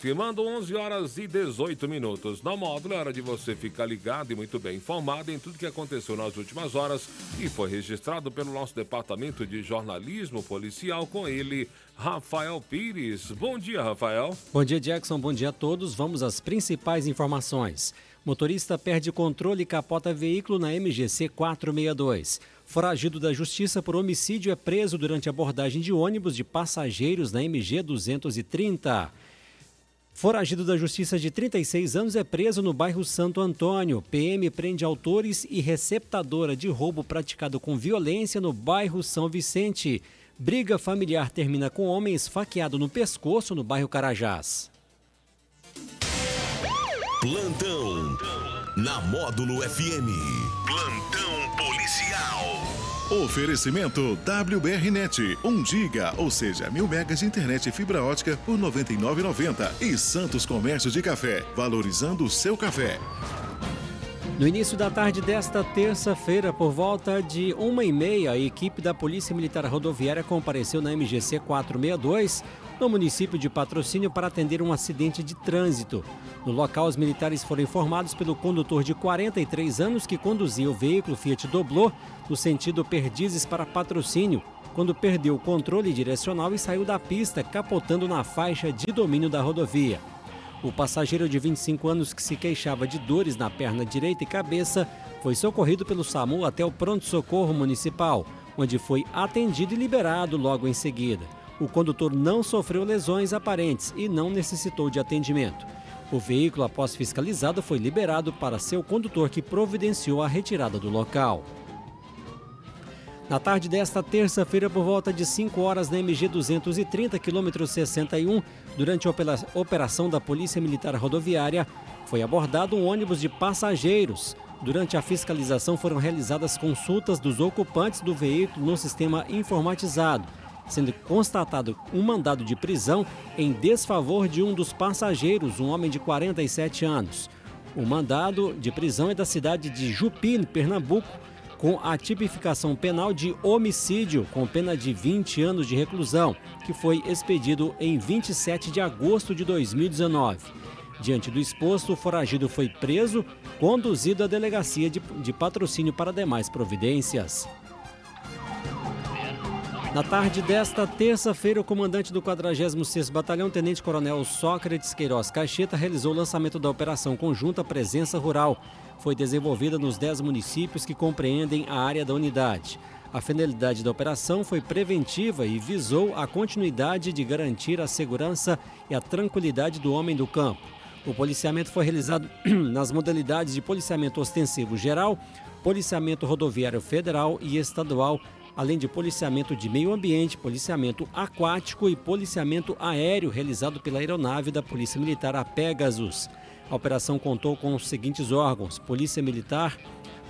Confirmando 11 horas e 18 minutos. Na módulo é hora de você ficar ligado e muito bem informado em tudo que aconteceu nas últimas horas e foi registrado pelo nosso departamento de jornalismo policial com ele, Rafael Pires. Bom dia, Rafael. Bom dia, Jackson. Bom dia a todos. Vamos às principais informações. Motorista perde controle e capota veículo na MGC 462. Foragido da Justiça por homicídio é preso durante abordagem de ônibus de passageiros na MG 230. Foragido da Justiça de 36 anos é preso no bairro Santo Antônio. PM prende autores e receptadora de roubo praticado com violência no bairro São Vicente. Briga familiar termina com homem esfaqueado no pescoço no bairro Carajás. Plantão na Módulo FM. Plantão policial. Oferecimento WBRnet, 1 giga, ou seja, mil megas de internet e fibra ótica por R$ 99,90. E Santos Comércio de Café, valorizando o seu café. No início da tarde desta terça-feira, por volta de uma e meia, a equipe da Polícia Militar Rodoviária compareceu na MGC 462, no município de Patrocínio, para atender um acidente de trânsito. No local, os militares foram informados pelo condutor de 43 anos que conduzia o veículo Fiat Doblô no sentido Perdizes para Patrocínio, quando perdeu o controle direcional e saiu da pista, capotando na faixa de domínio da rodovia. O passageiro de 25 anos que se queixava de dores na perna direita e cabeça foi socorrido pelo SAMU até o pronto-socorro municipal, onde foi atendido e liberado logo em seguida. O condutor não sofreu lesões aparentes e não necessitou de atendimento. O veículo, após fiscalizado, foi liberado para seu condutor que providenciou a retirada do local. Na tarde desta terça-feira, por volta de 5 horas na MG 230, quilômetro 61, durante a operação da Polícia Militar Rodoviária, foi abordado um ônibus de passageiros. Durante a fiscalização foram realizadas consultas dos ocupantes do veículo no sistema informatizado, sendo constatado um mandado de prisão em desfavor de um dos passageiros, um homem de 47 anos. O mandado de prisão é da cidade de Jupi, Pernambuco, com a tipificação penal de homicídio, com pena de 20 anos de reclusão, que foi expedido em 27 de agosto de 2019. Diante do exposto, o foragido foi preso, conduzido à delegacia de, de patrocínio para demais providências. Na tarde desta terça-feira, o comandante do 46º Batalhão, Tenente Coronel Sócrates Queiroz Caixeta, realizou o lançamento da Operação Conjunta Presença Rural, foi desenvolvida nos 10 municípios que compreendem a área da unidade. A finalidade da operação foi preventiva e visou a continuidade de garantir a segurança e a tranquilidade do homem do campo. O policiamento foi realizado nas modalidades de policiamento ostensivo geral, policiamento rodoviário federal e estadual, além de policiamento de meio ambiente, policiamento aquático e policiamento aéreo realizado pela aeronave da Polícia Militar a Pegasus. A operação contou com os seguintes órgãos: Polícia Militar,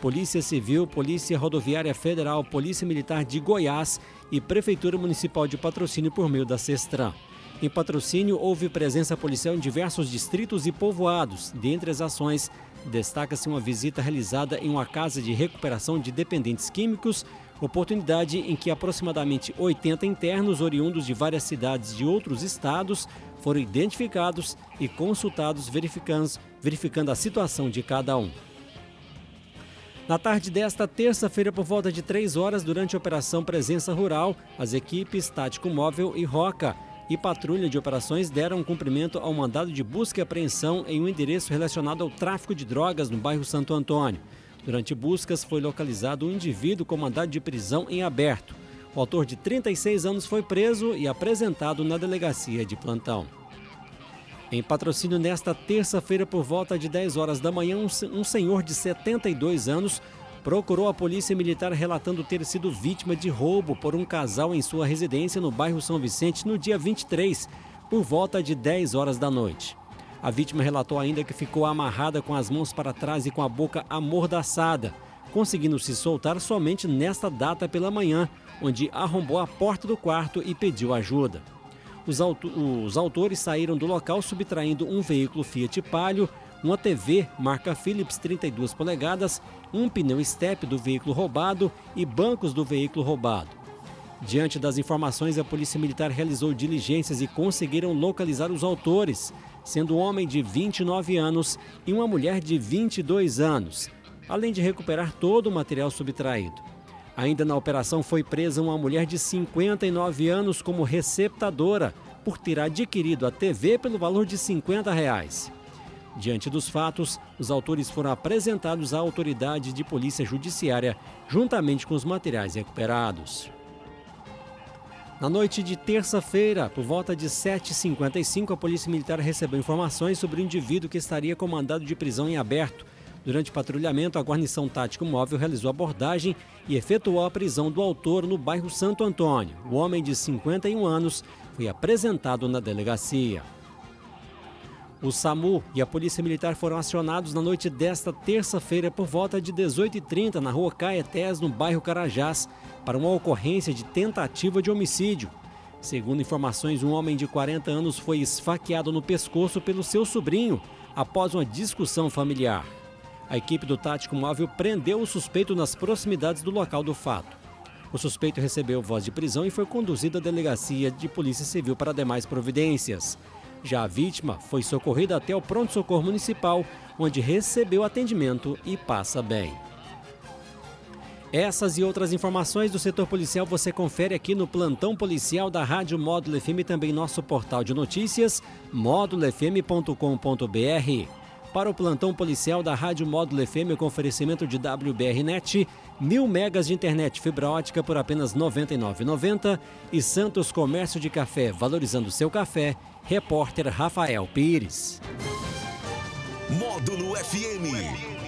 Polícia Civil, Polícia Rodoviária Federal, Polícia Militar de Goiás e Prefeitura Municipal de Patrocínio por meio da Cestran. Em patrocínio, houve presença policial em diversos distritos e povoados. Dentre as ações, destaca-se uma visita realizada em uma casa de recuperação de dependentes químicos, oportunidade em que aproximadamente 80 internos oriundos de várias cidades de outros estados foram identificados e consultados verificando, verificando a situação de cada um. Na tarde desta terça-feira, por volta de 3 horas, durante a Operação Presença Rural, as equipes Tático Móvel e Roca e Patrulha de Operações deram cumprimento ao mandado de busca e apreensão em um endereço relacionado ao tráfico de drogas no bairro Santo Antônio. Durante buscas, foi localizado um indivíduo com mandado de prisão em aberto. O autor de 36 anos foi preso e apresentado na delegacia de plantão. Em patrocínio nesta terça-feira, por volta de 10 horas da manhã, um senhor de 72 anos procurou a polícia militar relatando ter sido vítima de roubo por um casal em sua residência no bairro São Vicente no dia 23, por volta de 10 horas da noite. A vítima relatou ainda que ficou amarrada com as mãos para trás e com a boca amordaçada, conseguindo se soltar somente nesta data pela manhã, onde arrombou a porta do quarto e pediu ajuda. Os, auto os autores saíram do local subtraindo um veículo Fiat Palio, uma TV marca Philips 32 polegadas, um pneu step do veículo roubado e bancos do veículo roubado. Diante das informações, a Polícia Militar realizou diligências e conseguiram localizar os autores, sendo um homem de 29 anos e uma mulher de 22 anos, além de recuperar todo o material subtraído. Ainda na operação foi presa uma mulher de 59 anos como receptadora por ter adquirido a TV pelo valor de 50 reais. Diante dos fatos, os autores foram apresentados à autoridade de polícia judiciária, juntamente com os materiais recuperados. Na noite de terça-feira, por volta de 7h55, a Polícia Militar recebeu informações sobre o indivíduo que estaria com mandado de prisão em aberto. Durante patrulhamento, a guarnição tático móvel realizou abordagem e efetuou a prisão do autor no bairro Santo Antônio. O homem de 51 anos foi apresentado na delegacia. O SAMU e a Polícia Militar foram acionados na noite desta terça-feira por volta de 18h30 na rua Caetés, no bairro Carajás, para uma ocorrência de tentativa de homicídio. Segundo informações, um homem de 40 anos foi esfaqueado no pescoço pelo seu sobrinho após uma discussão familiar. A equipe do Tático Móvel prendeu o suspeito nas proximidades do local do fato. O suspeito recebeu voz de prisão e foi conduzido à delegacia de Polícia Civil para demais providências. Já a vítima foi socorrida até o pronto-socorro municipal, onde recebeu atendimento e passa bem. Essas e outras informações do setor policial você confere aqui no plantão policial da Rádio Módulo FM e também nosso portal de notícias módulofm.com.br. Para o plantão policial da Rádio Módulo FM com oferecimento de WBRnet, mil megas de internet fibra ótica por apenas R$ 99,90 e Santos Comércio de Café, valorizando seu café Repórter Rafael Pires. Módulo FM.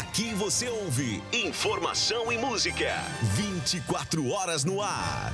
Aqui você ouve informação e música. 24 horas no ar.